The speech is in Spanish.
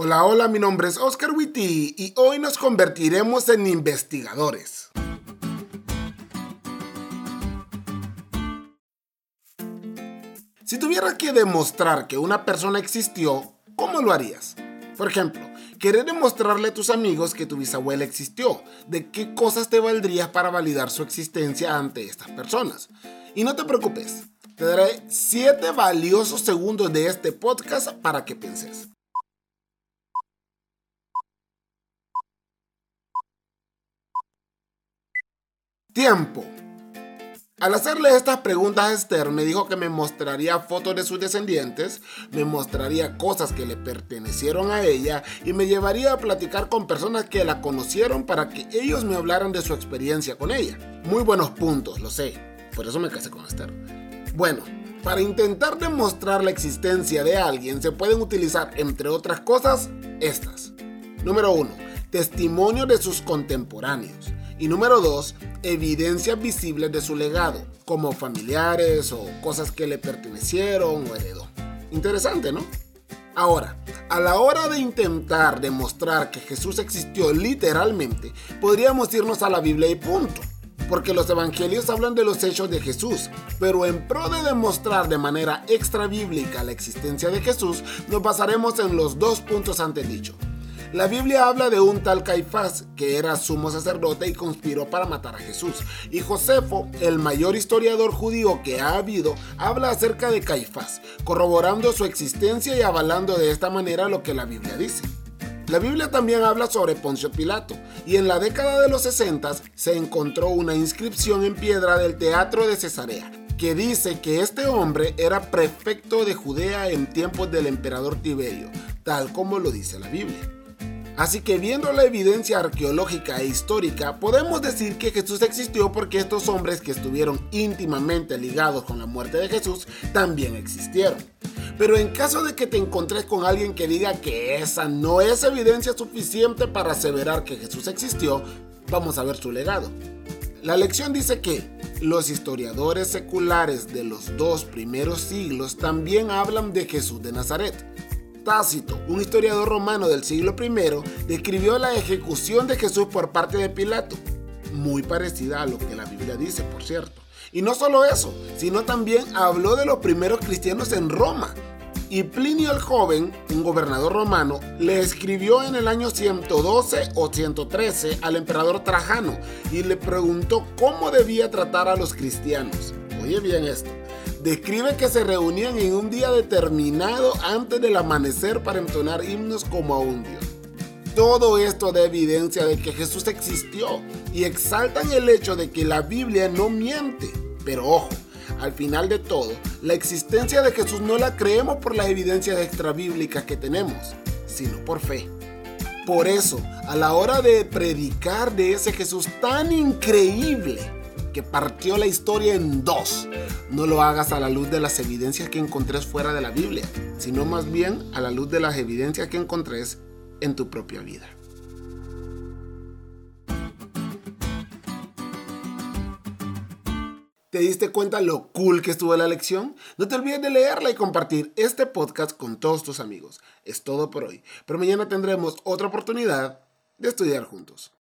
Hola, hola, mi nombre es Oscar Witty y hoy nos convertiremos en investigadores. Si tuvieras que demostrar que una persona existió, ¿cómo lo harías? Por ejemplo, querer demostrarle a tus amigos que tu bisabuela existió. ¿De qué cosas te valdrías para validar su existencia ante estas personas? Y no te preocupes, te daré 7 valiosos segundos de este podcast para que pienses. Tiempo. Al hacerle estas preguntas a Esther, me dijo que me mostraría fotos de sus descendientes, me mostraría cosas que le pertenecieron a ella y me llevaría a platicar con personas que la conocieron para que ellos me hablaran de su experiencia con ella. Muy buenos puntos, lo sé. Por eso me casé con Esther. Bueno, para intentar demostrar la existencia de alguien se pueden utilizar, entre otras cosas, estas. Número 1. Testimonio de sus contemporáneos. Y número dos, evidencias visibles de su legado, como familiares o cosas que le pertenecieron o heredó. Interesante, ¿no? Ahora, a la hora de intentar demostrar que Jesús existió literalmente, podríamos irnos a la Biblia y punto. Porque los evangelios hablan de los hechos de Jesús, pero en pro de demostrar de manera extra bíblica la existencia de Jesús, nos basaremos en los dos puntos antes dicho. La Biblia habla de un tal Caifás que era sumo sacerdote y conspiró para matar a Jesús. Y Josefo, el mayor historiador judío que ha habido, habla acerca de Caifás, corroborando su existencia y avalando de esta manera lo que la Biblia dice. La Biblia también habla sobre Poncio Pilato, y en la década de los 60 se encontró una inscripción en piedra del teatro de Cesarea, que dice que este hombre era prefecto de Judea en tiempos del emperador Tiberio, tal como lo dice la Biblia. Así que viendo la evidencia arqueológica e histórica, podemos decir que Jesús existió porque estos hombres que estuvieron íntimamente ligados con la muerte de Jesús también existieron. Pero en caso de que te encontres con alguien que diga que esa no es evidencia suficiente para aseverar que Jesús existió, vamos a ver su legado. La lección dice que los historiadores seculares de los dos primeros siglos también hablan de Jesús de Nazaret. Tácito, un historiador romano del siglo I, describió la ejecución de Jesús por parte de Pilato, muy parecida a lo que la Biblia dice, por cierto. Y no solo eso, sino también habló de los primeros cristianos en Roma. Y Plinio el joven, un gobernador romano, le escribió en el año 112 o 113 al emperador Trajano y le preguntó cómo debía tratar a los cristianos. Oye bien esto describe que se reunían en un día determinado antes del amanecer para entonar himnos como a un dios. Todo esto da evidencia de que Jesús existió y exaltan el hecho de que la Biblia no miente. Pero ojo, al final de todo, la existencia de Jesús no la creemos por las evidencias extrabíblicas que tenemos, sino por fe. Por eso, a la hora de predicar de ese Jesús tan increíble, que partió la historia en dos. No lo hagas a la luz de las evidencias que encontres fuera de la Biblia, sino más bien a la luz de las evidencias que encontres en tu propia vida. ¿Te diste cuenta lo cool que estuvo la lección? No te olvides de leerla y compartir este podcast con todos tus amigos. Es todo por hoy, pero mañana tendremos otra oportunidad de estudiar juntos.